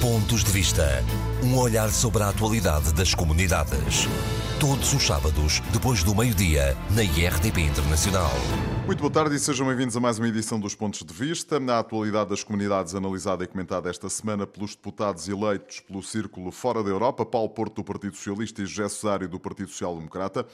Pontos de Vista. Um olhar sobre a atualidade das comunidades. Todos os sábados, depois do meio-dia, na IRTP Internacional. Muito boa tarde e sejam bem-vindos a mais uma edição dos Pontos de Vista. Na atualidade das comunidades analisada e comentada esta semana pelos deputados eleitos pelo Círculo Fora da Europa, Paulo Porto do Partido Socialista e José Cesário do Partido Social Democrata.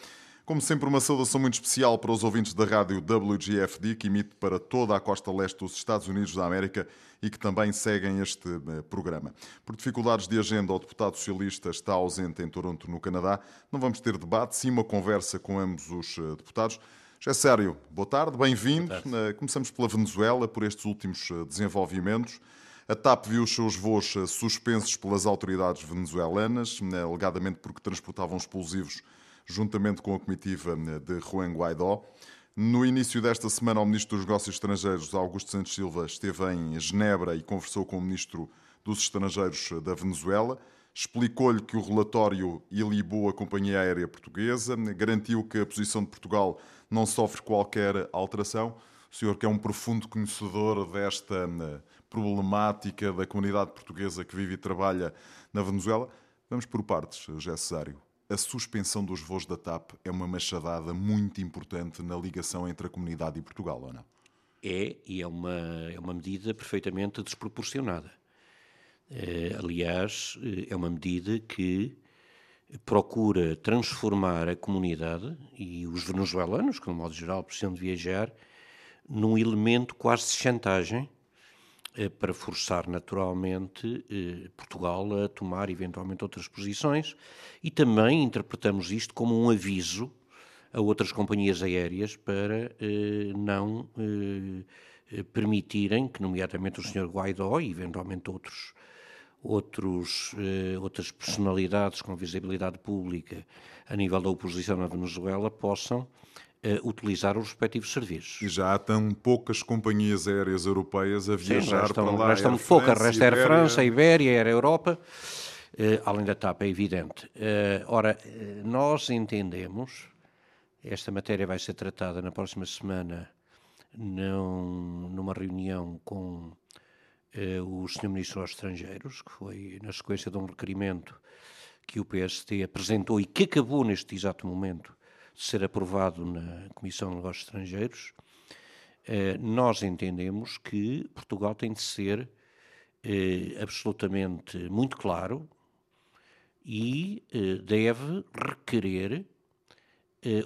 Como sempre, uma saudação muito especial para os ouvintes da rádio WGFD, que emite para toda a costa leste dos Estados Unidos da América e que também seguem este eh, programa. Por dificuldades de agenda, o deputado socialista está ausente em Toronto, no Canadá. Não vamos ter debate, sim uma conversa com ambos os eh, deputados. Já é sério, boa tarde, bem-vindo. Eh, começamos pela Venezuela, por estes últimos desenvolvimentos. A TAP viu os seus voos suspensos pelas autoridades venezuelanas, alegadamente porque transportavam explosivos juntamente com a comitiva de Juan Guaidó. No início desta semana, o Ministro dos Negócios Estrangeiros, Augusto Santos Silva, esteve em Genebra e conversou com o Ministro dos Estrangeiros da Venezuela. Explicou-lhe que o relatório ilibou a companhia aérea portuguesa, garantiu que a posição de Portugal não sofre qualquer alteração. O senhor, que é um profundo conhecedor desta eh, problemática da comunidade portuguesa que vive e trabalha na Venezuela, vamos por partes, José Cesário a suspensão dos voos da TAP é uma machadada muito importante na ligação entre a comunidade e Portugal, ou não? É, e é uma, é uma medida perfeitamente desproporcionada. É, aliás, eh, é uma medida que procura transformar a comunidade e os venezuelanos, que, no modo geral, precisam de viajar, num elemento quase de chantagem para forçar naturalmente eh, Portugal a tomar eventualmente outras posições e também interpretamos isto como um aviso a outras companhias aéreas para eh, não permitirem que, nomeadamente o Sr. Guaidó e eventualmente outros, outros, outras personalidades com visibilidade pública a nível da oposição na Venezuela possam utilizar os respectivos serviços. E já há tão poucas companhias aéreas europeias a viajar restam, para lá. Restam poucas, resta Air França, Ibéria, Air Europa, uh, além da TAP, é evidente. Uh, ora, eh, nós entendemos, esta matéria vai ser tratada na próxima semana num, numa reunião com uh, o Sr. Ministro dos Estrangeiros, que foi na sequência de um requerimento que o PST apresentou e que acabou neste exato momento ser aprovado na Comissão de Negócios Estrangeiros, eh, nós entendemos que Portugal tem de ser eh, absolutamente muito claro e eh, deve requerer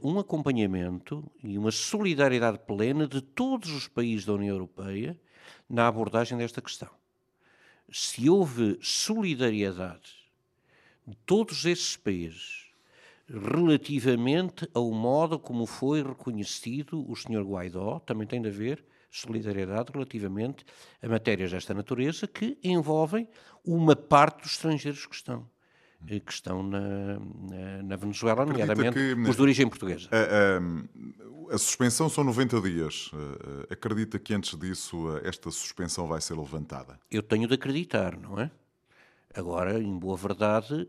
um acompanhamento e uma solidariedade plena de todos os países da União Europeia na abordagem desta questão. Se houve solidariedade de todos esses países relativamente ao modo como foi reconhecido o Sr. Guaidó, também tem de haver solidariedade relativamente a matérias desta natureza que envolvem uma parte dos estrangeiros que estão eh, que estão na, na, na Venezuela, nomeadamente que, os de origem portuguesa. A, a, a, suspensão são 90 dias. Eh, acredita que antes disso eh, esta suspensão vai ser levantada? Eu tenho de acreditar, não é? Agora, em boa verdade,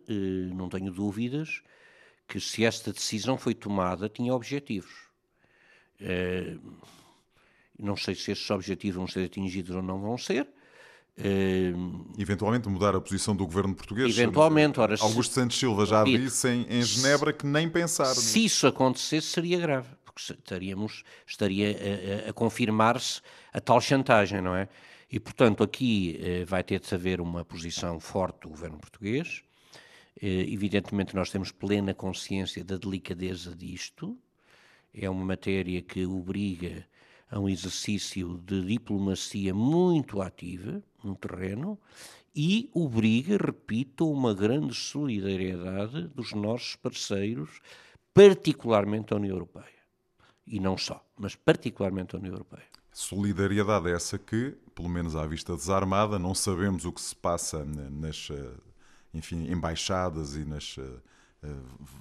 não tenho dúvidas que se esta decisão foi tomada tinha objetivos. Uh, não sei se esses objetivos vão ser atingidos ou não vão ser. Uh, Eventualmente mudar a posição do governo português. Eventualmente, ora, Augusto Santos Silva já dito, disse em, em Genebra que nem pensar. Se isso acontecesse, seria grave, porque estaríamos, estaria a, a, confirmar-se a tal chantagem, não é? E, portanto, aqui uh, vai ter de haver uma posição forte do governo português. Eh, evidentemente, nós temos plena consciência da delicadeza disto. É uma matéria que obriga a um exercício de diplomacia muito ativa no terreno e obriga, repito, a uma grande solidariedade dos nossos parceiros, particularmente a União Europeia. E não só, mas particularmente a União Europeia. Solidariedade essa que, pelo menos à vista desarmada, não sabemos o que se passa nas eh, enfim, embaixadas e nas uh,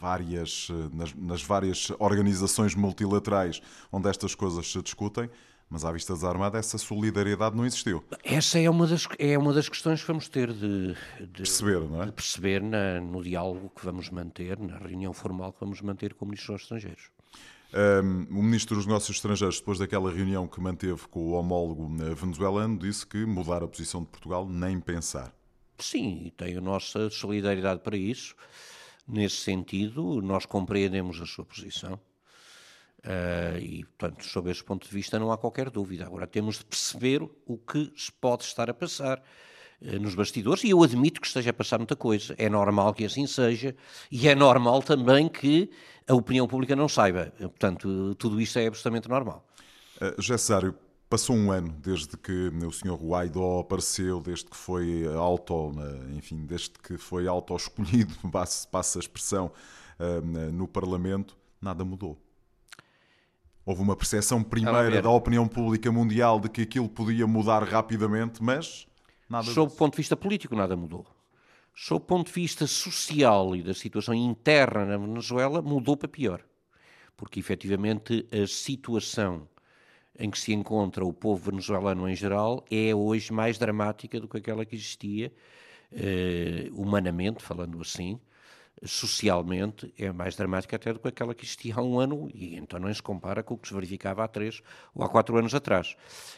várias, uh, nas, nas, várias organizações multilaterais onde estas coisas se discutem, mas à vista desarmada essa solidariedade não existiu. Essa é uma das, é uma das questões que vamos ter de, de perceber, não é? De perceber na, no diálogo que vamos manter, na reunião formal que vamos manter com o Ministro dos Estrangeiros. Um, o Ministro dos Negócios Estrangeiros, depois daquela reunião que manteve com o homólogo venezuelano, disse que mudar a posição de Portugal nem pensar. Sim, tem a nossa solidariedade para isso. Nesse sentido, nós compreendemos a sua posição. Uh, e, portanto, sob esse ponto de vista, não há qualquer dúvida. Agora, temos de perceber o que se pode estar a passar uh, nos bastidores, e eu admito que esteja a passar muita coisa. É normal que assim seja, e é normal também que a opinião pública não saiba. Portanto, tudo isto é absolutamente normal. Uh, Gessário, passou um ano desde que o Sr. Guaidó apareceu, desde que foi auto, enfim, desde que foi auto-escolhido, passa a expressão, no Parlamento, nada mudou. Houve uma percepção primeira da opinião pública mundial de que aquilo podia mudar rapidamente, mas nada Sob o ponto de vista político, nada mudou. Sob o ponto de vista social e da situação interna na Venezuela, mudou para pior. Porque, efetivamente, a situação em que se encontra o povo venezuelano em geral é hoje mais dramática do que aquela que existia, eh, humanamente, falando assim, socialmente é mais dramática até do que aquela que existia há um ano e então não se compara com o que se verificava há três ou há quatro anos atrás.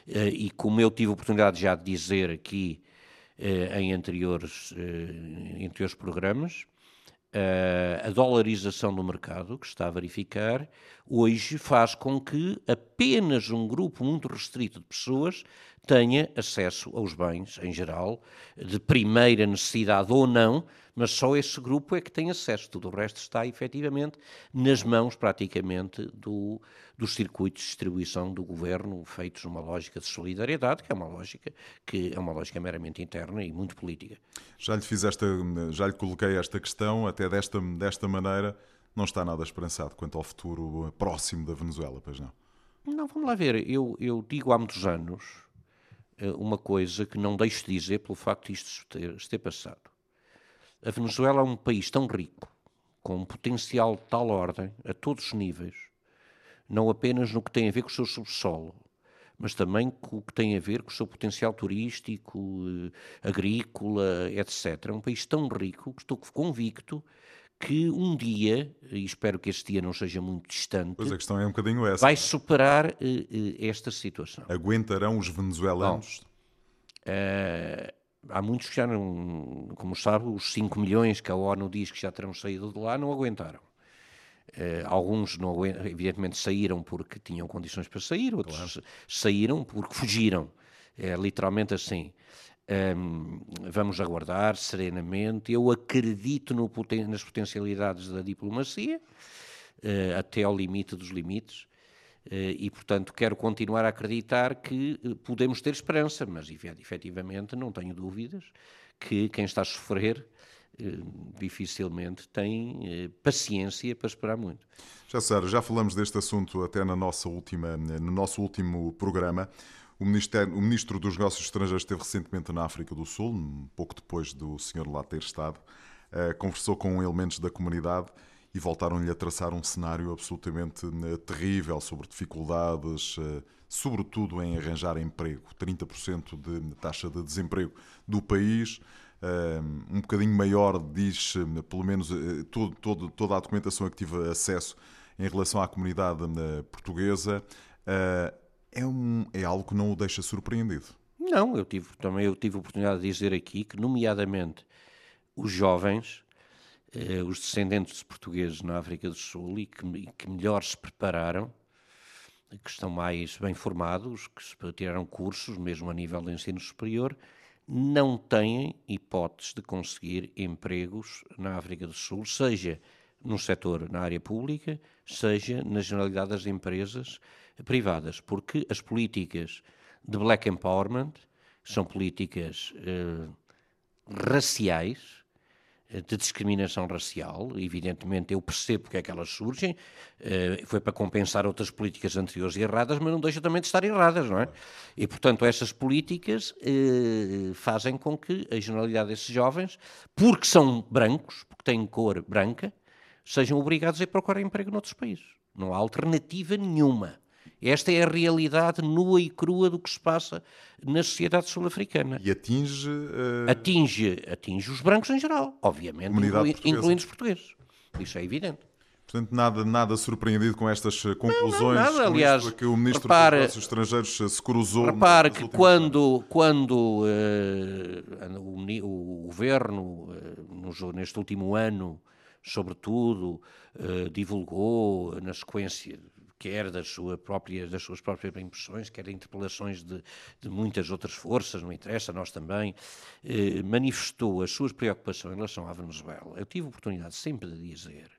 Eh, e como eu tive a oportunidade já de dizer aqui eh, em anteriores, eh, anteriores programas, a dolarização do mercado que está a verificar hoje faz com que apenas um grupo muito restrito de pessoas tenha acesso aos bens em geral, de primeira necessidade ou não, mas só esse grupo é que tem acesso. Tudo o resto está efetivamente nas mãos, praticamente, do, dos circuitos de distribuição do governo, feitos numa lógica de solidariedade, que é uma lógica que é uma lógica meramente interna e muito política. Já lhe fiz esta, já lhe coloquei esta questão, até desta, desta maneira, não está nada esperançado quanto ao futuro próximo da Venezuela, pois não? Não, vamos lá ver. Eu, eu digo há muitos anos eh, uma coisa que não deixo de dizer pelo facto de isto ter, ter passado. A Venezuela é um país tão rico, com um potencial de tal ordem, a todos os níveis, não apenas no que tem a ver com o seu subsolo, mas também com o que tem a ver com o seu potencial turístico, eh, agrícola, etc. É um país tão rico que estou convicto que um dia, e espero que este dia não seja muito distante, pois a questão é um bocadinho essa, vai superar uh, uh, esta situação. Aguentarão os venezuelanos? Bom, uh, há muitos que já não, como sabe, os 5 milhões que a ONU diz que já terão saído de lá não aguentaram. Uh, alguns, não, evidentemente, saíram porque tinham condições para sair, outros claro. saíram porque fugiram. É literalmente assim. Um, vamos aguardar serenamente. Eu acredito no, nas potencialidades da diplomacia, uh, até ao limite dos limites. Eh, e, portanto, quero continuar a acreditar que eh, podemos ter esperança, mas efetivamente não tenho dúvidas que quem está a sofrer eh, dificilmente tem paciência para esperar muito. Já Sara, já falamos deste assunto até na nossa última, no nosso último programa. O, o Ministro dos Negócios Estrangeiros esteve recentemente na África do Sul, um pouco depois do senhor lá ter estado, conversou com elementos da comunidade e voltaram-lhe a traçar um cenário absolutamente eh, terrível sobre dificuldades, eh, sobretudo em arranjar emprego. 30% de taxa de desemprego do país, eh, um bocadinho maior, diz, pelo menos toda a documentação a que tive acesso em relação à comunidade portuguesa, é, um, é algo que não o deixa surpreendido. Não, eu tive, também eu tive a oportunidade de dizer aqui que, nomeadamente, os jovens eh, os descendentes de portugueses na África do Sul e que, e que, melhor se prepararam, que estão mais bem formados, que tiraram cursos, mesmo a nível de ensino superior, não têm hipóteses de conseguir empregos na África do Sul, seja no setor, na área pública, seja na generalidade das empresas privadas, porque as políticas de black empowerment são políticas eh, raciais, de discriminação racial, evidentemente eu percebo porque é que elas surgem, uh, foi para compensar outras políticas anteriores erradas, mas não deixa também de estar erradas, não é? E, portanto, essas políticas uh, fazem com que a generalidade desses jovens, porque são brancos, porque têm cor branca, sejam obrigados a procurar emprego noutros países. Não há alternativa nenhuma. Esta é a realidade nua e crua do que se passa na sociedade sul-africana. E atinge... Uh... Atinge, atinge os brancos em geral, obviamente, inclui, incluindo os portugueses. Isso é evidente. Portanto, nada, nada surpreendido com estas eh, conclusões. Não, não, nada, aliás, que o Ministro repare, dos Negócios Estrangeiros eh, se cruzou. Repare que quando, quando uh, o, o, Governo, uh, neste último ano, sobretudo, uh, divulgou na sequência quer das, sua própria, das suas próprias impressões, quer interpelações de, de muitas outras forças, não interessa, nós também, eh, manifestou as suas preocupações em relação à Venezuela. Eu tive oportunidade sempre de dizer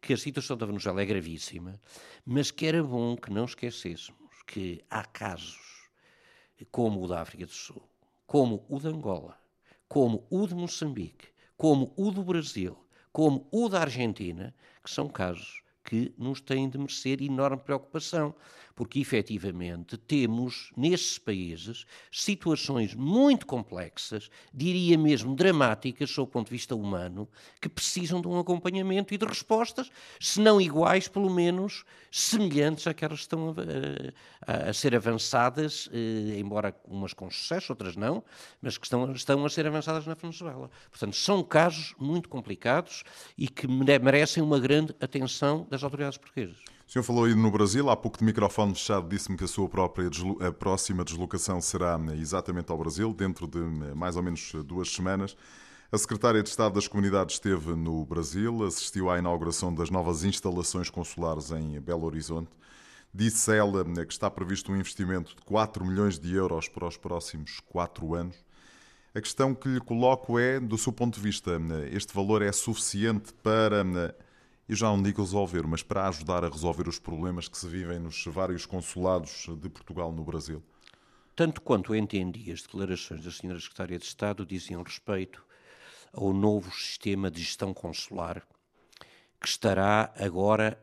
que a situação da Venezuela é gravíssima, mas que era bom que não esquecêssemos que há casos como o da África do Sul, como o de Angola, como o de Moçambique, como o do Brasil, como o da Argentina, que são casos que nos têm de merecer enorme preocupação, porque efetivamente temos nesses países situações muito complexas, diria mesmo dramáticas, sob o ponto de vista humano, que precisam de um acompanhamento e de respostas, se não iguais, pelo menos semelhantes àquelas que estão a, a, a ser avançadas, eh, embora umas com sucesso, outras não, mas que estão, estão a ser avançadas na Venezuela. Portanto, são casos muito complicados e que merecem uma grande atenção das autoridades portuguesas. Senhor falou aí no Brasil, há pouco de microfone fechado disse-me que a sua própria a próxima deslocação será eh, exatamente ao Brasil, dentro de eh, mais ou menos eh, duas semanas. A secretária de Estado das Comunidades esteve no Brasil, assistiu à inauguração das novas instalações consulares em Belo Horizonte. Disse ela que está previsto um investimento de 4 milhões de euros para os próximos 4 anos. A questão que lhe coloco é, do seu ponto de vista, este valor é suficiente para eu já não digo resolver, mas para ajudar a resolver os problemas que se vivem nos vários consulados de Portugal no Brasil? Tanto quanto eu entendi, as declarações da Sra. Secretária de Estado diziam respeito ao novo sistema de gestão consular que estará agora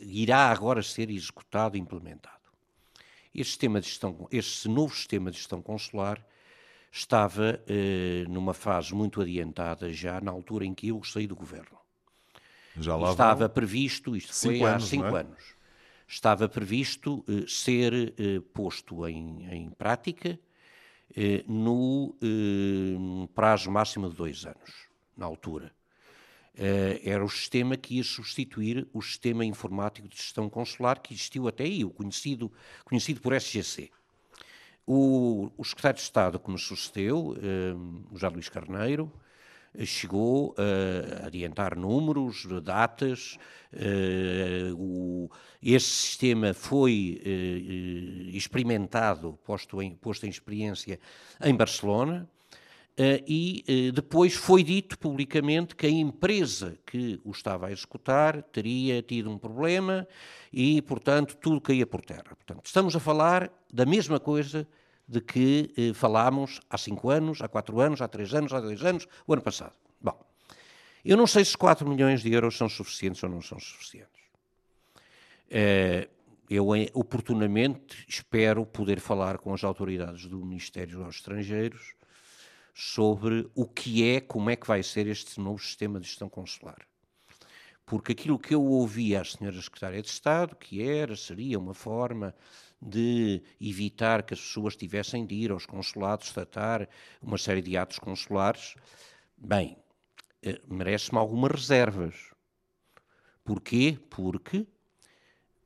irá agora ser executado e implementado. Este, sistema de gestão, este novo sistema de gestão consular estava eh, numa fase muito adiantada já na altura em que eu saí do governo. Estava previsto, isto foi há anos, cinco é? anos, estava previsto eh, ser eh, posto em, em prática eh, no prazo máximo de dois anos, na altura. era o sistema que ia substituir o sistema informático de gestão consular que existiu até aí, o conhecido, conhecido por SGC. O, o secretário de Estado que me sucedeu, o José Luís Carneiro, chegou a adiantar números, datas. Eh, o, esse sistema foi eh, experimentado, posto em, posto em experiência em Barcelona. Uh, e depois foi dito publicamente que a empresa que o estava a executar teria tido um problema e, portanto, tudo caía por terra. Portanto, estamos a falar da mesma coisa de que eh, falámos há cinco anos, há quatro anos, há três anos, há dois anos, o ano passado. Bom, eu não sei se 4 milhões de euros são suficientes ou não são suficientes. Eh, eu, oportunamente, espero poder falar com as autoridades do Ministério dos Estrangeiros sobre o que é, como é que vai ser este novo sistema de gestão consular. Porque aquilo que eu ouvi à senhora Secretária de Estado, que era, seria uma forma de evitar que as pessoas tivessem de ir aos consulados tratar uma série de atos consulares, bem, eh, merece-me algumas reservas. Porquê? Porque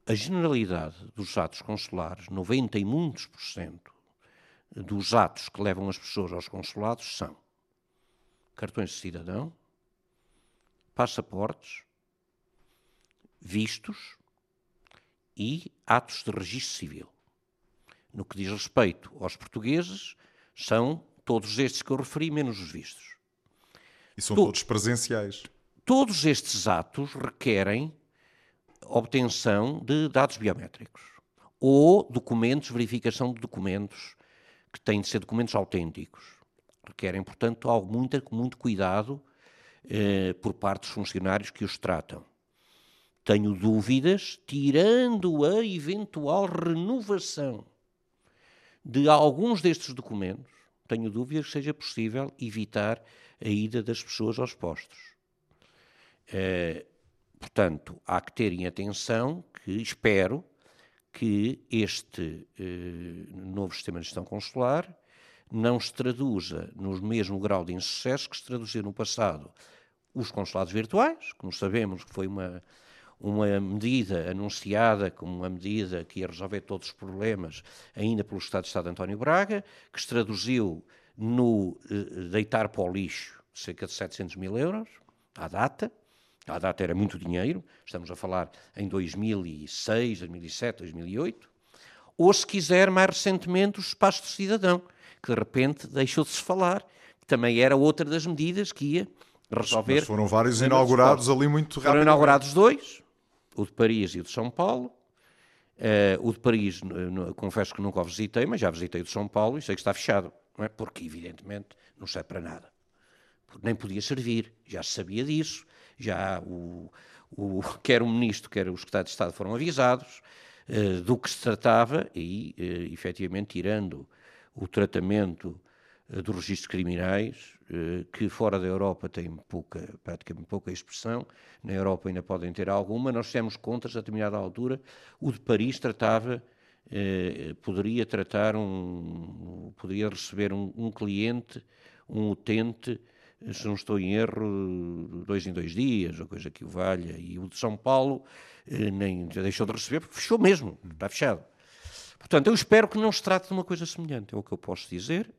a generalidade dos atos consulares, 90 e muitos por cento dos atos que levam as pessoas aos consulados são cartões de cidadão, passaportes, vistos, e atos de registro civil. No que diz respeito aos portugueses, são todos estes que eu referi, menos os vistos. E são to todos presenciais. Todos estes atos requerem obtenção de dados biométricos ou documentos, verificação de documentos, que têm de ser documentos autênticos. Requerem, portanto, algo muito, muito cuidado eh, por parte dos funcionários que os tratam. Tenho dúvidas, tirando a eventual renovação de alguns destes documentos, tenho dúvidas que seja possível evitar a ida das pessoas aos postos. Eh, portanto, há que ter em atenção que espero que este eh, novo sistema de gestão consular não se traduza no mesmo grau de insucesso que se traduziu no passado os consulados virtuais, como sabemos que foi uma, uma medida anunciada como uma medida que ia resolver todos os problemas, ainda pelo Estado de Estado de António Braga, que se traduziu no uh, deitar para o lixo cerca de 700 mil euros, à data. À data era muito dinheiro, estamos a falar em 2006, 2007, 2008. Ou, se quiser, mais recentemente, o espaço do cidadão, que de repente deixou de se falar, que também era outra das medidas que ia resolver. Mas foram vários inaugurados ali muito rápido. Foram inaugurados dois, o de Paris e o de São Paulo. Uh, o de Paris, no, confesso que nunca o visitei, mas já visitei o de São Paulo e sei que está fechado, não é? porque evidentemente não serve para nada. Nem podia servir, já se sabia disso, já o, o, quer o Ministro, quer o Secretário de Estado foram avisados uh, do que se tratava e, uh, efetivamente, tirando o tratamento dos registros criminais, que fora da Europa têm pouca, praticamente pouca expressão, na Europa ainda podem ter alguma, nós fizemos contas a determinada altura, o de Paris tratava, uh, poderia tratar um, poderia receber um, um cliente, um utente, se não estou em erro, dois em dois dias, ou coisa que o valha, e o de São Paulo nem já deixou de receber, porque fechou mesmo, está fechado. Portanto, eu espero que não se trate de uma coisa semelhante, é o que eu posso dizer.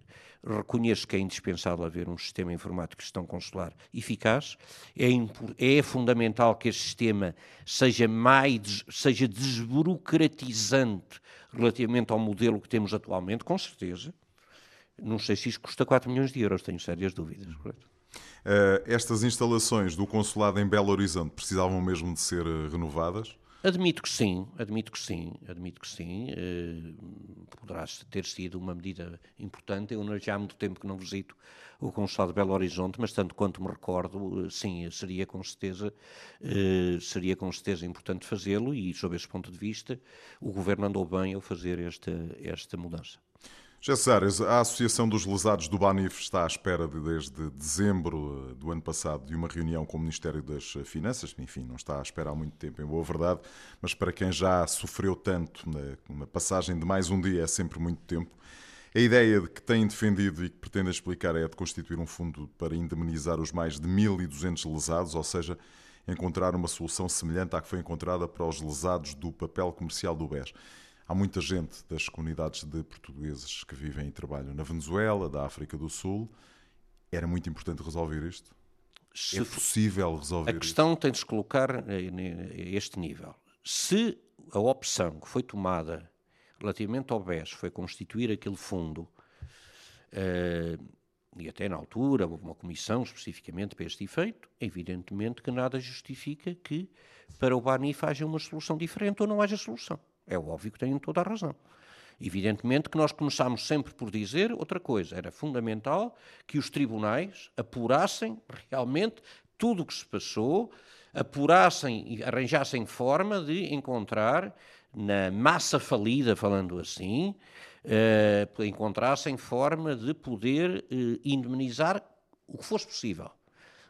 Reconheço que é indispensável haver um sistema informático de gestão consular eficaz. É, é fundamental que este sistema seja mais seja desburocratizante relativamente ao modelo que temos atualmente, com certeza. Não sei se isso custa 4 milhões de euros, tenho sérias dúvidas. Correto? Uh, estas instalações do consulado em Belo Horizonte precisavam mesmo de ser uh, renovadas? Admito que sim, admito que sim, admito que sim. Uh, poderá ter sido uma medida importante. Eu já há muito tempo que não visito o Consulado de Belo Horizonte, mas tanto quanto me recordo, uh, sim, seria com certeza, uh, seria com certeza importante fazê-lo e, sob esse ponto de vista, o Governo andou bem ao fazer esta, esta mudança. Gessários, a Associação dos Lesados do Banif está à espera de, desde dezembro eh, do ano passado de uma reunião com o Ministério das Finanças. Enfim, não está à espera há muito tempo, em boa verdade, mas para quem já sofreu tanto, uma passagem de mais um dia é sempre muito tempo. A ideia de que têm defendido e que pretendem explicar é a de constituir um fundo para indemnizar os mais de 1.200 lesados, ou seja, encontrar uma solução semelhante à que foi encontrada para os lesados do papel comercial do BES. Há muita gente das comunidades de portugueses que vivem e trabalham na Venezuela, da África do Sul. Era muito importante resolver isto? Se é possível resolver A questão isto? tem de se colocar a este nível. Se a opção que foi tomada relativamente ao BES foi constituir aquele fundo, uh, e até na altura houve uma comissão especificamente para este efeito, evidentemente que nada justifica que para o BANIF haja uma solução diferente ou não haja solução. É óbvio que têm toda a razão. Evidentemente que nós começámos sempre por dizer outra coisa. Era fundamental que os tribunais apurassem realmente tudo o que se passou, apurassem e arranjassem forma de encontrar na massa falida, falando assim, uh, encontrassem forma de poder uh, indemnizar o que fosse possível.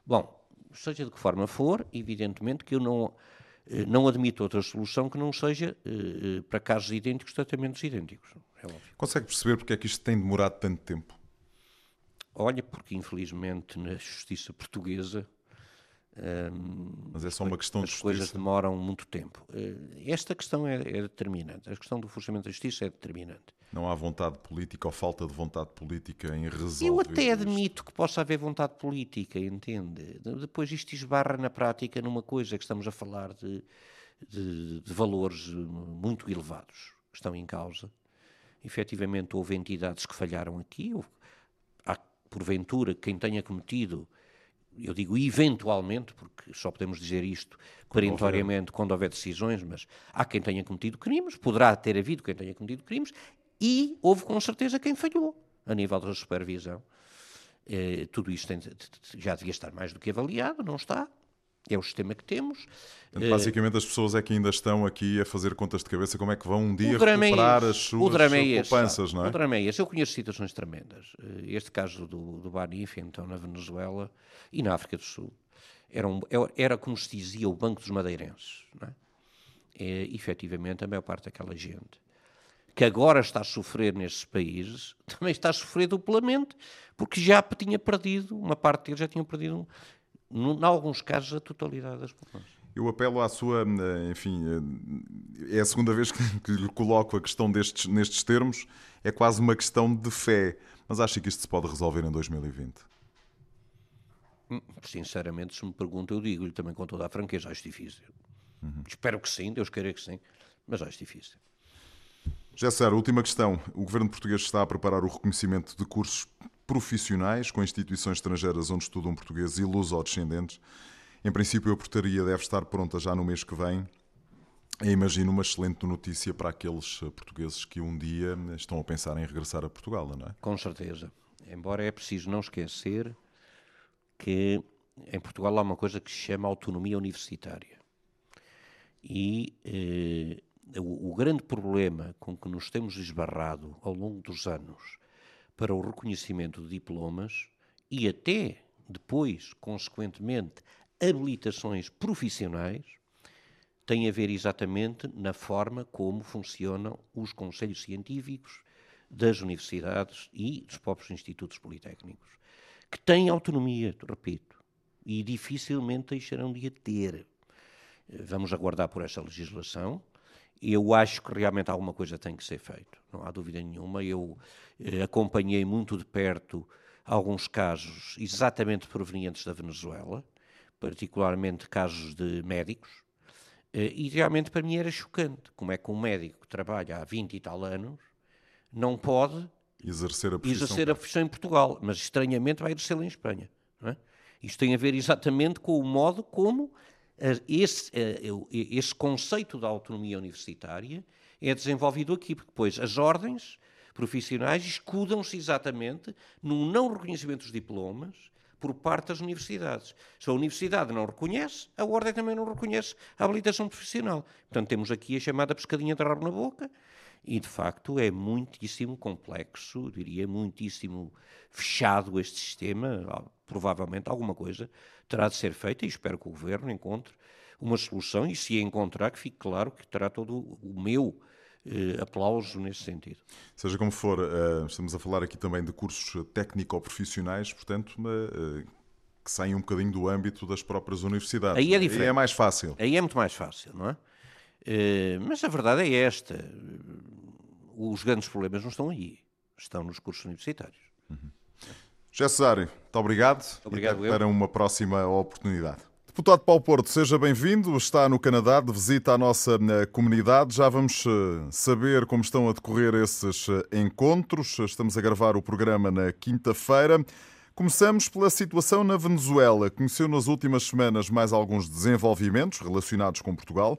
Bom, seja de que forma for, evidentemente que eu não eh, não admito outra solução que não seja, eh, eh, para casos idênticos, tratamentos idênticos. É Consegue perceber porque é que isto tem demorado tanto tempo? Olha, porque infelizmente na justiça portuguesa. Mas é só uma questão de As coisas demoram muito tempo. Esta questão é, é determinante. A questão do funcionamento da justiça é determinante. Não há vontade política ou falta de vontade política em resolver. Eu até admito que possa haver vontade política, entende? Depois isto esbarra na prática numa coisa que estamos a falar de, de, de valores muito elevados que estão em causa. Efetivamente houve entidades que falharam aqui, houve, há porventura quem tenha cometido eu digo eventualmente, porque só podemos dizer isto perentoriamente quando houver decisões, mas há quem tenha cometido crimes, poderá ter havido quem tenha cometido crimes, e houve com certeza quem falhou a nível da supervisão. Eh, tudo isto tem, já devia estar mais do que avaliado, não está. É o sistema que temos. Portanto, basicamente, as pessoas é que ainda estão aqui a fazer contas de cabeça como é que vão um dia é recuperar é as suas é poupanças, não é? O drama é esse. Eu conheço situações tremendas. Eh, este caso do, do Banif, então, na Venezuela e na África do Sul, era, um, era como se dizia o Banco dos Madeirenses. Não é? é, efetivamente, a maior parte daquela gente que agora está a sofrer nesses países, também está a sofrer duplamente, porque já tinha perdido, uma parte deles já tinha perdido, em alguns casos, a totalidade das populações. Eu apelo à sua, enfim, é a segunda vez que lhe coloco a questão destes, nestes termos, é quase uma questão de fé, mas acho que isto se pode resolver em 2020. Hum, sinceramente, se me pergunta, eu digo-lhe também com toda a franqueza, acho difícil. Uhum. Espero que sim, Deus queira que sim, mas acho difícil. Jéssica, última questão. O governo português está a preparar o reconhecimento de cursos profissionais com instituições estrangeiras onde estudam português e luso-descendentes. Em princípio, a portaria deve estar pronta já no mês que vem. Eu imagino uma excelente notícia para aqueles portugueses que um dia estão a pensar em regressar a Portugal, não é? Com certeza. Embora é preciso não esquecer que em Portugal há uma coisa que se chama autonomia universitária. E eh, o, o, grande problema com que nos temos esbarrado ao longo dos anos para o reconhecimento de diplomas e até depois, consequentemente, habilitações profissionais tem a ver exatamente na forma como funcionam os conselhos científicos das universidades e dos próprios institutos politécnicos que têm autonomia, repito, e dificilmente deixarão de a ter. Vamos aguardar por essa legislação. Eu acho que realmente alguma coisa tem que ser feito, não há dúvida nenhuma. Eu eh, acompanhei muito de perto alguns casos exatamente provenientes da Venezuela, particularmente casos de médicos, eh, e realmente para mim era chocante como é que um médico que trabalha há 20 e tal anos não pode exercer a profissão, exercer a profissão em Portugal, mas estranhamente vai exercê-la em Espanha. É? Isto tem a ver exatamente com o modo como esse, esse conceito da autonomia universitária é desenvolvido aqui, porque depois as ordens profissionais escudam-se exatamente no não reconhecimento dos diplomas por parte das universidades. Se a universidade não reconhece, a ordem também não reconhece a habilitação profissional. Portanto, temos aqui a chamada pescadinha de rabo na boca, e de facto é muitíssimo complexo, diria muitíssimo fechado este sistema. Provavelmente alguma coisa terá de ser feita e espero que o Governo encontre uma solução e se encontrar que fique claro que terá todo o meu eh, aplauso nesse sentido. Seja como for, eh, estamos a falar aqui também de cursos técnico-profissionais, portanto, eh, que saem um bocadinho do âmbito das próprias universidades. Aí é diferente. Aí é mais fácil. Aí é muito mais fácil, não é? Eh, mas a verdade é esta: os grandes problemas não estão aí, estão nos cursos universitários. Uhum. José Cesário, muito obrigado. Obrigado, e para uma próxima oportunidade. Deputado Paulo Porto, seja bem-vindo. Está no Canadá, de visita à nossa eh, comunidade. Já vamos eh, saber como estão a decorrer esses encontros. Estamos a gravar o programa na quinta-feira. Começamos pela situação na Venezuela. Conheceu nas últimas semanas mais alguns desenvolvimentos relacionados com Portugal.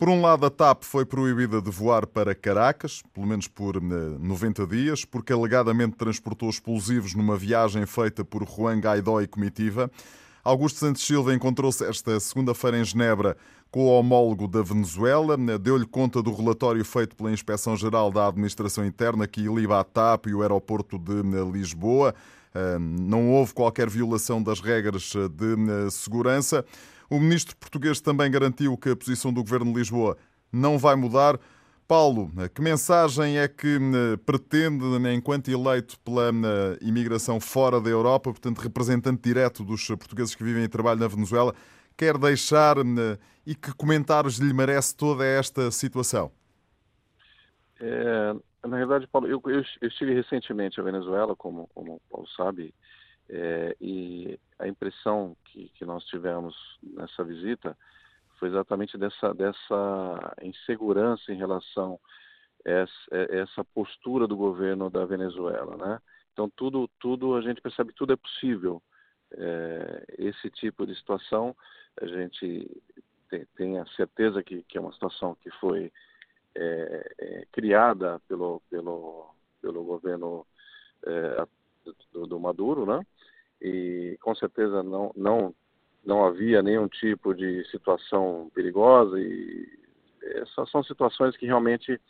Por um lado, a TAP foi proibida de voar para Caracas, pelo menos por 90 eh, dias, porque alegadamente transportou explosivos numa viagem feita por Juan Guaidó e comitiva. Augusto Santos Silva encontrou-se esta segunda-feira em Genebra com o homólogo da Venezuela, deu-lhe conta do relatório feito pela Inspeção-Geral da Administração Interna que iliba a TAP e o aeroporto de eh, Lisboa. Eh, não houve qualquer violação das regras de segurança. O ministro português também garantiu que a posição do governo de Lisboa não vai mudar. Paulo, que mensagem é que eh, pretende, enquanto eleito pela eh, imigração fora da Europa, portanto representante direto dos portugueses que vivem e trabalham na Venezuela, quer deixar eh, e que comentários lhe merece toda esta situação? É, na verdade, Paulo, eu, eu, eu, estive recentemente à Venezuela, como, como o Paulo sabe, é, e a impressão que, que nós tivemos nessa visita foi exatamente dessa, dessa insegurança em relação a essa, postura do governo da Venezuela, né? Então tudo, tudo a gente percebe tudo é possível. É, esse tipo de situação a gente tem, tem a certeza que, que, é uma situação que foi é, é, criada pelo pelo pelo governo é, do, do Maduro, né? E com certeza não, não, não havia nenhum tipo de situação perigosa e essas são situações que realmente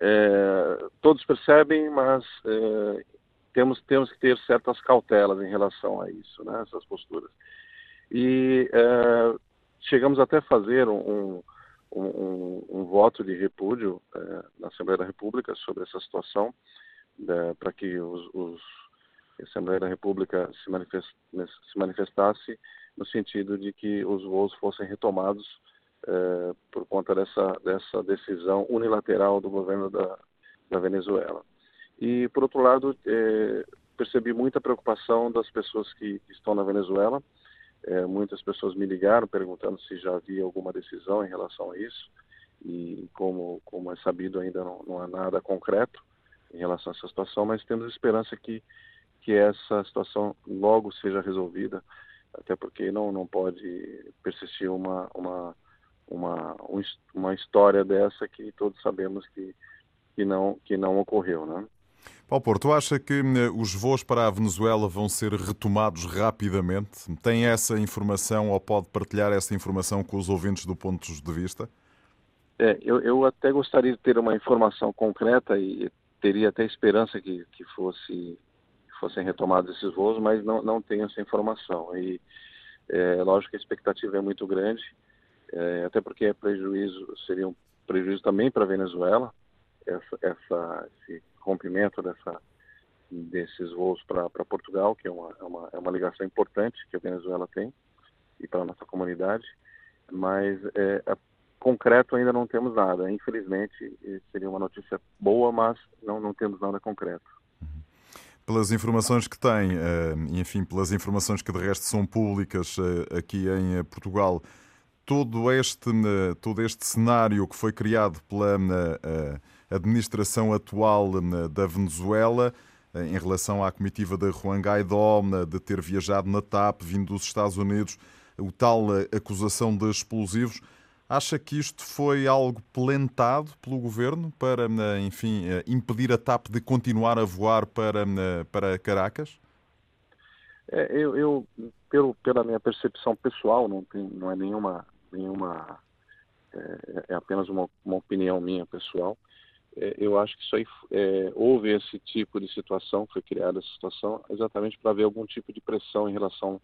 é, todos percebem, mas é, temos, temos que ter certas cautelas em relação a isso, né, essas posturas. E é, chegamos até a fazer um, um, um, um voto de repúdio é, na Assembleia da República sobre essa situação, né, para que os, os a Assembleia da República se, manifest, se manifestasse no sentido de que os voos fossem retomados é, por conta dessa, dessa decisão unilateral do governo da, da Venezuela. E, por outro lado, é, percebi muita preocupação das pessoas que estão na Venezuela. É, muitas pessoas me ligaram perguntando se já havia alguma decisão em relação a isso. E, como, como é sabido, ainda não, não há nada concreto em relação a essa situação, mas temos esperança que, que essa situação logo seja resolvida, até porque não, não pode persistir uma, uma, uma, uma história dessa que todos sabemos que, que, não, que não ocorreu. Né? Paulo Porto, acha que eh, os voos para a Venezuela vão ser retomados rapidamente? Tem essa informação ou pode partilhar essa informação com os ouvintes do ponto de vista? É, eu, eu, até gostaria de ter uma informação concreta e teria até esperança que, que fosse fossem retomados esses voos, mas não, não tenho essa informação. E é lógico que a expectativa é muito grande, é, até porque é prejuízo, seria um prejuízo também para a Venezuela, essa, essa, esse rompimento dessa, desses voos para Portugal, que é uma, é, uma, é uma ligação importante que a Venezuela tem, e para a nossa comunidade, mas é, a, concreto ainda não temos nada. Infelizmente, seria uma notícia boa, mas não, não temos nada concreto. Pelas informações que tem, eh, enfim, pelas informações que de resto são públicas eh, aqui em eh, Portugal, todo este, todo este cenário que foi criado pela administração atual da Venezuela em relação à comitiva de Juan Guaidó, de ter viajado na TAP, vindo dos Estados Unidos, o tal acusação de explosivos. Acha que isto foi algo plantado pelo governo para, enfim, impedir a TAP de continuar a voar para, para Caracas? É, eu, eu pelo, pela minha percepção pessoal, não, tem, não é nenhuma, nenhuma é, é apenas uma, uma opinião minha pessoal. É, eu acho que isso aí é, houve esse tipo de situação, foi criada essa situação exatamente para haver algum tipo de pressão em relação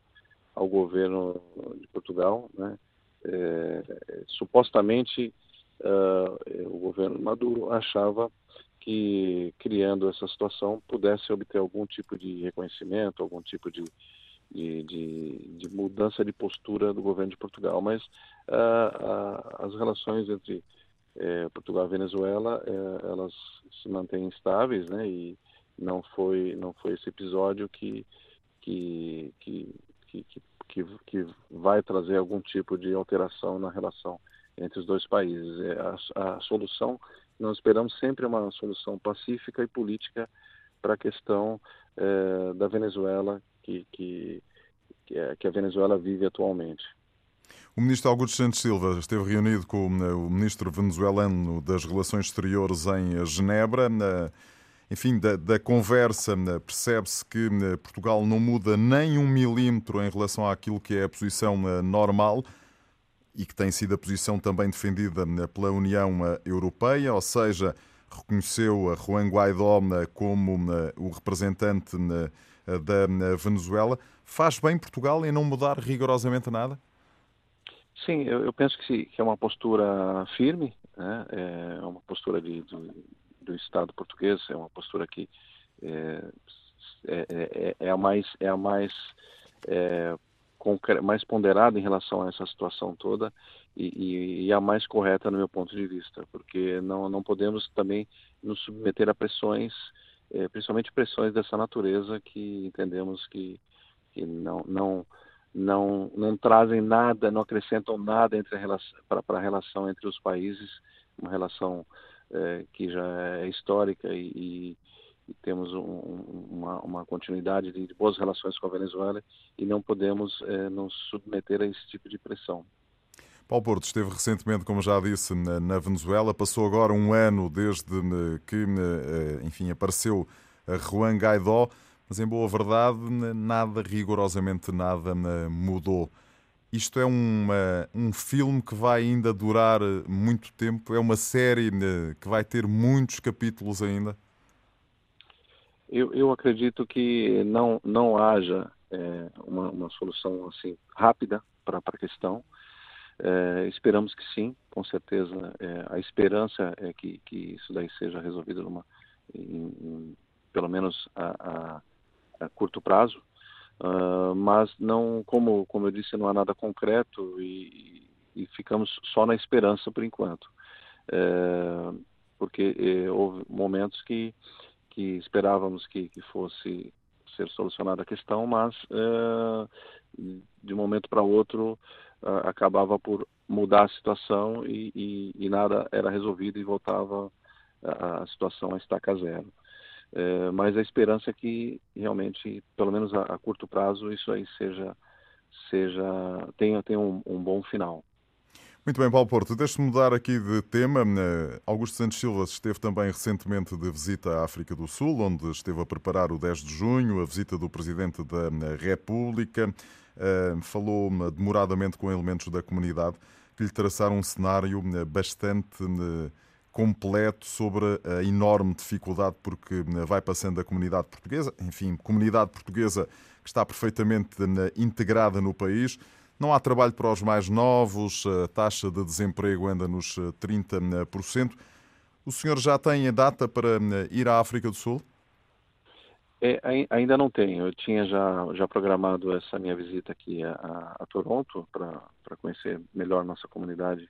ao governo de Portugal, né? É, supostamente uh, o governo Maduro achava que criando essa situação pudesse obter algum tipo de reconhecimento, algum tipo de, de, de, de mudança de postura do governo de Portugal. Mas uh, uh, as relações entre é, Portugal e Venezuela, é, elas se mantêm estáveis, né? E não foi não foi esse episódio que que, que, que, que, que vai trazer algum tipo de alteração na relação entre os dois países. É, a, a solução nós esperamos sempre uma solução pacífica e política para a questão é, da Venezuela que, que, é, que a Venezuela vive atualmente. O ministro Augusto Santos Silva esteve reunido com eh, o ministro venezuelano das Relações Exteriores em Genebra. Enfim, da, da conversa percebe-se que Portugal não muda nem um milímetro em relação àquilo que é a posição normal e que tem sido a posição também defendida pela União Europeia, ou seja, reconheceu a Juan Guaidó como o representante da Venezuela. Faz bem Portugal em não mudar rigorosamente nada? Sim, eu, eu penso que, sim, que, é uma postura firme, né? é uma postura de, de, do Estado português, é uma postura que é, é, é, é a mais, é a mais, é, mais ponderada em relação a essa situação toda e, e, e, a mais correta no meu ponto de vista, porque não, não podemos também nos submeter a pressões, é, principalmente pressões dessa natureza que entendemos que, que não, não não, não trazem nada, não acrescentam nada para a relação entre os países, uma relação é, que já é histórica e, e temos um, uma, uma, continuidade de, de, boas relações com a Venezuela e não podemos é, nos submeter a esse tipo de pressão. Paulo Porto esteve recentemente, como já disse, na, Venezuela. Passou agora um ano desde que, eh, enfim, apareceu Juan Guaidó mas em boa verdade nada, rigorosamente nada mudou. Isto é uma, um filme que vai ainda durar muito tempo, é uma série que vai ter muitos capítulos ainda? Eu, eu acredito que não, não haja é, uma, uma, solução assim rápida para a questão. É, esperamos que sim, com certeza. É, a esperança é que, que isso daí seja resolvido numa, em, em, pelo menos a, a a curto prazo, uh, mas não, como, como eu disse, não há nada concreto e, e ficamos só na esperança por enquanto. É, porque é, houve momentos que, que esperávamos que, que fosse ser solucionada a questão, mas é, de um momento para outro acabava por mudar a situação e, e, e, nada era resolvido e voltava a, a situação a estaca zero. É, mas a esperança é que realmente, pelo menos a, a curto prazo, isso aí seja, seja tenha, tenha um, um bom final. Muito bem, Paulo Porto, deixe-me mudar aqui de tema. Eh, Augusto Santos Silva esteve também recentemente de visita à África do Sul, onde esteve a preparar o 10 de junho, a visita do Presidente da eh, República. Eh, falou demoradamente com elementos da comunidade que lhe traçaram um cenário bastante completo sobre a enorme dificuldade porque vai passando a comunidade portuguesa, enfim, comunidade portuguesa que está perfeitamente integrada no país não há trabalho para os mais novos, a taxa de desemprego anda nos 30%. Eh, o senhor já tem a data para ir à África do Sul? É, ainda não tenho. Eu tinha já, já programado essa minha visita aqui a, a Toronto para conhecer melhor nossa comunidade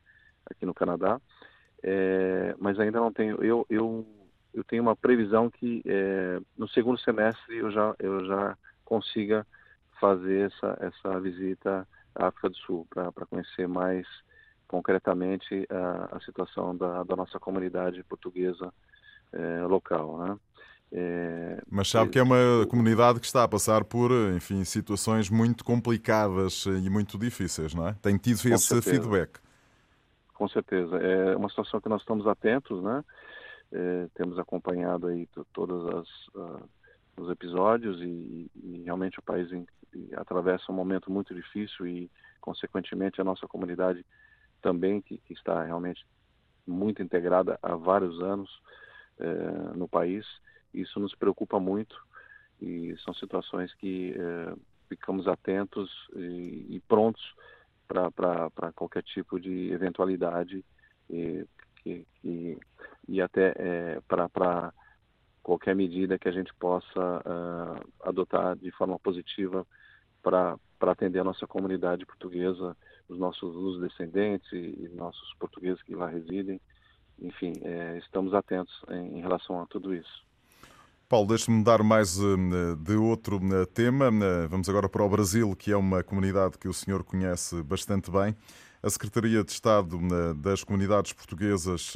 aqui no Canadá, é, mas ainda não tenho. Eu, eu, eu tenho uma previsão que é, no segundo semestre eu já, eu já consiga fazer essa, essa visita África do Sul, para conhecer mais concretamente a, a situação da, da, nossa comunidade portuguesa é, local. Né? É, Mas sabe que é uma comunidade que está a passar por, enfim, situações muito complicadas e muito difíceis, não é? Tem tido esse certeza. feedback. Com certeza. É uma situação que nós estamos atentos, né? É, temos acompanhado aí todos as, uh, os episódios e, e, realmente o país em, atravessa um momento muito difícil e, consequentemente, a nossa comunidade também, que, que está realmente muito integrada há vários anos eh, no país. Isso nos preocupa muito e são situações que eh, ficamos atentos e, e prontos para qualquer tipo de eventualidade e, que, que, e até eh, para qualquer medida que a gente possa uh, adotar de forma positiva para atender a nossa comunidade portuguesa, os nossos os descendentes e, e nossos portugueses que lá residem. Enfim, é, estamos atentos em, em, relação a tudo isso. Paulo, deixe-me dar mais uh, de outro uh, tema. Uh, vamos agora para o Brasil, que é uma comunidade que o senhor conhece bastante bem. A Secretaria de Estado das Comunidades Portuguesas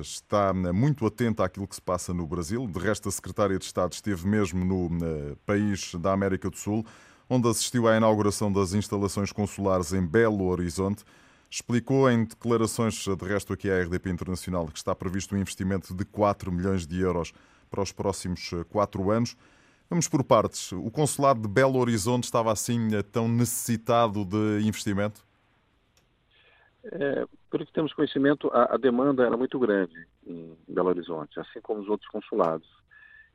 está muito atenta àquilo que se passa no Brasil. De resto, a Secretária de Estado esteve mesmo no país da América do Sul onde assistiu à inauguração das instalações consulares em Belo Horizonte. Explicou em declarações, de resto aqui à RDP Internacional, que está previsto um investimento de 4 milhões de euros para os próximos 4 eh, anos. Vamos por partes. O consulado de Belo Horizonte estava assim eh, tão necessitado de investimento? É, pelo que temos conhecimento, a, a, demanda era muito grande em Belo Horizonte, assim como os outros consulados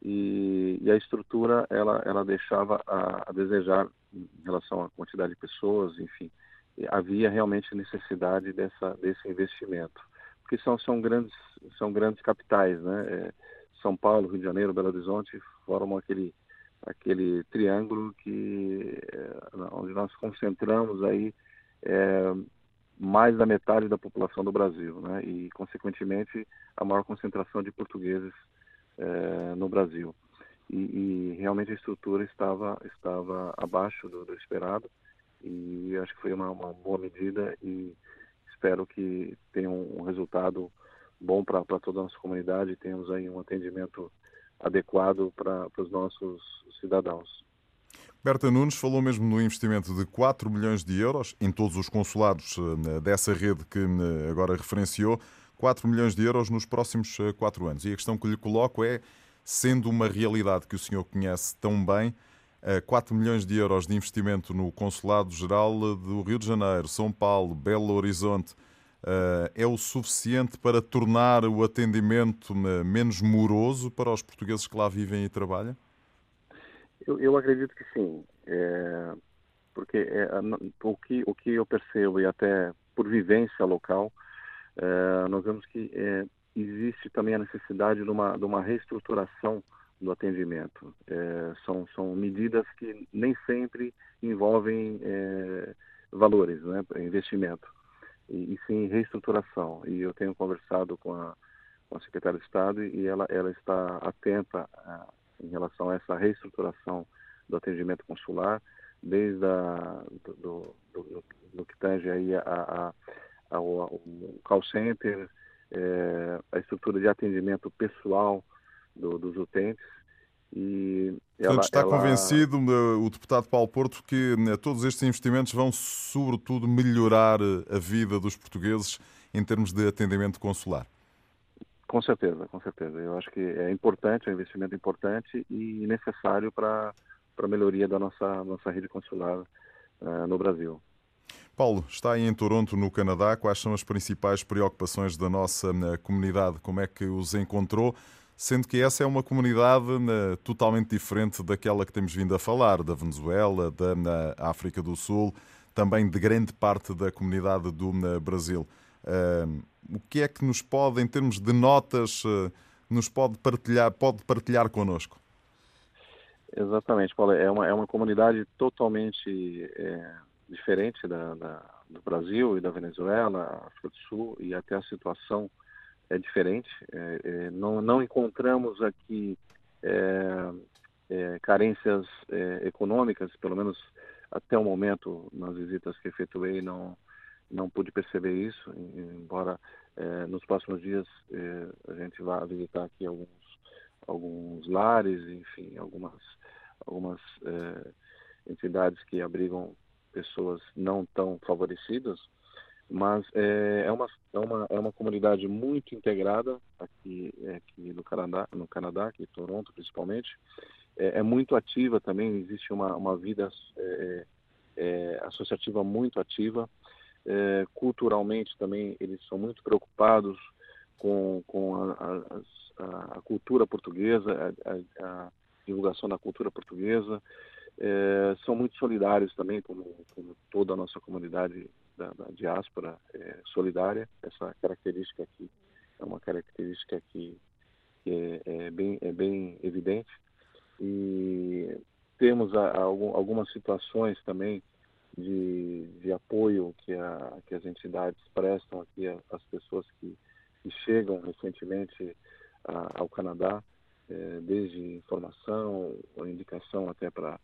e, e a estrutura ela, ela deixava a, a, desejar em relação à quantidade de pessoas, enfim, havia realmente necessidade dessa, desse investimento, porque são, são, grandes, são grandes capitais, né? É, são Paulo, Rio de Janeiro, Belo Horizonte formam aquele, aquele triângulo que, é, onde nós concentramos aí é, mais da metade da população do Brasil, né? E, consequentemente, a maior concentração de portugueses é, no Brasil. E, e, realmente a estrutura estava, estava abaixo do, do esperado e acho que foi uma, uma, boa medida e espero que tenha um resultado bom para toda a nossa comunidade tenhamos aí um atendimento adequado para os nossos cidadãos. Berta Nunes falou mesmo no investimento de 4 milhões de euros em todos os consulados eh, dessa rede que eh, agora referenciou. 4 milhões de euros nos próximos 4 eh, anos. E a questão que lhe coloco é, sendo uma realidade que o senhor conhece tão bem, 4 eh, milhões de euros de investimento no Consulado-Geral do Rio de Janeiro, São Paulo, Belo Horizonte, é o suficiente para tornar o atendimento menos moroso para os portugueses que lá vivem e trabalham? Eu, eu acredito que sim. É, porque é, o, que, o que eu percebo, e até por vivência local, é, nós vemos que é, existe também a necessidade de uma, de uma reestruturação do atendimento. É, são, são medidas que nem sempre envolvem é, valores, né, investimento. E, sim reestruturação. E eu tenho conversado com a, com a secretária de Estado e ela, ela está atenta a, em relação a essa reestruturação do atendimento consular, desde a, do, do, do, do que tange aí a, a, ao, ao call center, é, a estrutura de atendimento pessoal do, dos utentes. E ela, Portanto, está ela... convencido o deputado Paulo Porto que né, todos estes investimentos vão, sobretudo, melhorar a vida dos portugueses em termos de atendimento consular? Com certeza, com certeza. Eu acho que é importante, é um investimento importante e necessário para a melhoria da nossa, nossa rede consular uh, no Brasil. Paulo, está aí em Toronto, no Canadá. Quais são as principais preocupações da nossa eh, comunidade? Como é que os encontrou? Sendo que essa é uma comunidade eh, totalmente diferente daquela que temos vindo a falar, da Venezuela, da África do Sul, também de grande parte da comunidade do eh, Brasil. o que é que nos pode, em termos de notas, nos pode partilhar, pode partilhar connosco? Exatamente, Paulo. É uma, é uma comunidade totalmente é diferente da, da, do Brasil e da Venezuela, África do Sul, e até a situação é diferente. É, é, não, não encontramos aqui é, é carências é, econômicas, pelo menos até o momento, nas visitas que efetuei, não, não pude perceber isso, embora é, nos próximos dias a gente vá visitar aqui alguns, alguns lares, enfim, algumas, algumas entidades que abrigam pessoas não tão favorecidas, mas é, é, uma, é, uma, é uma comunidade muito integrada aqui, aqui no Canadá, no Canadá, aqui em Toronto principalmente, é, é muito ativa também, existe uma, uma vida é, é, associativa muito ativa, é, culturalmente também eles são muito preocupados com, com a, a, a cultura portuguesa, a, a divulgação da cultura portuguesa, é, são muito solidários também, como, como, toda a nossa comunidade da, da diáspora é, solidária. Essa característica aqui é uma característica que, é, é, bem, é bem evidente. E temos a, a, algumas situações também de, de apoio que, a, que as entidades prestam aqui às pessoas que, que chegam recentemente ao Canadá, é, desde informação, ou indicação até para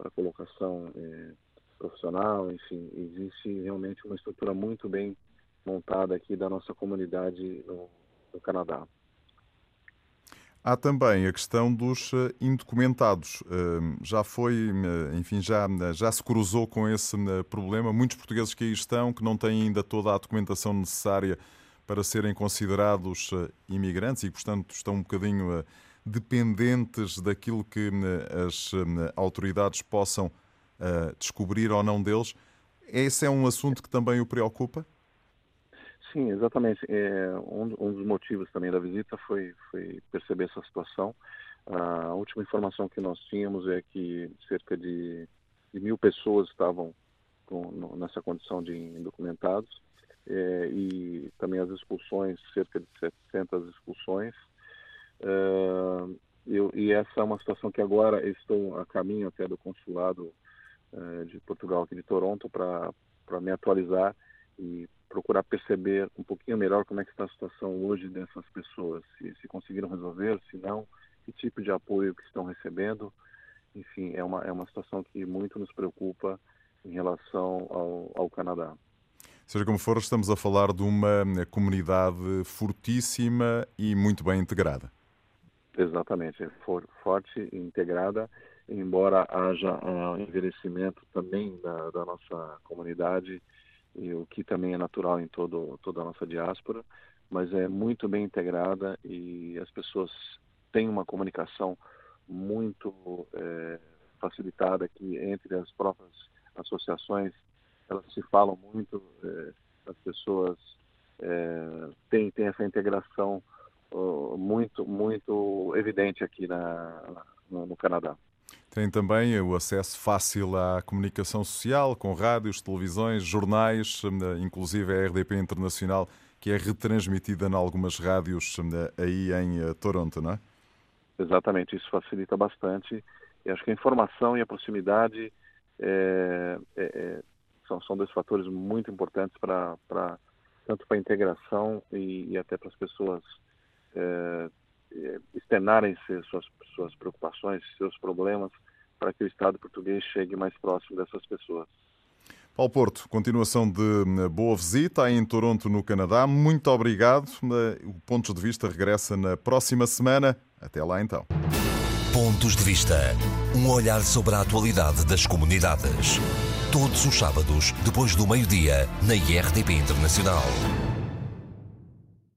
para colocação é, profissional, enfim, existe realmente uma estrutura muito bem montada aqui da nossa comunidade no, no Canadá. Há também a questão dos eh, indocumentados. Já foi, eh, enfim, já, já se cruzou com esse eh, problema. Muitos portugueses que aí estão, que não têm ainda toda a documentação necessária para serem considerados imigrantes e, portanto, estão um bocadinho dependentes daquilo que as autoridades possam eh, descobrir ou não deles. Esse é um assunto que também o preocupa? Sim, exatamente. É, um, um, dos motivos também da visita foi, foi perceber essa situação. A última informação que nós tínhamos é que cerca de, de mil pessoas estavam com, no, nessa condição de indocumentados é, e também as expulsões, cerca de 700 expulsões. Uh, eu, e essa é uma situação que agora estou a caminho até do consulado uh, de Portugal aqui de Toronto para me atualizar e procurar perceber um pouquinho melhor como é que está a situação hoje dessas pessoas, se, se conseguiram resolver, se não, que tipo de apoio que estão recebendo. Enfim, é uma, é uma situação que muito nos preocupa em relação ao, ao Canadá. Seja como for, estamos a falar de uma comunidade fortíssima e muito bem integrada. Exatamente, for, forte e integrada, embora haja um envelhecimento também da, da, nossa comunidade, e o que também é natural em todo, toda a nossa diáspora, mas é muito bem integrada e as pessoas têm uma comunicação muito é, facilitada aqui entre as próprias associações, elas se falam muito, é, as pessoas é, têm, têm essa integração muito, muito evidente aqui na, no Canadá. Tem também o acesso fácil à comunicação social, com rádios, televisões, jornais, inclusive a RDP Internacional, que é retransmitida em algumas rádios aí em eh, Toronto, não é? Exatamente, isso facilita bastante. E acho que a informação e a proximidade é, é, são, são dois fatores muito importantes para tanto para a integração e, e, até para as pessoas é, externarem suas, suas preocupações, seus problemas, para que o Estado português chegue mais próximo dessas pessoas. Paulo Porto, continuação de hum, boa visita em Toronto, no Canadá. Muito obrigado. O Pontos de Vista regressa na próxima semana. Até lá então. Pontos de Vista. Um olhar sobre a atualidade das comunidades. Todos os sábados, depois do meio-dia, na IRTP Internacional.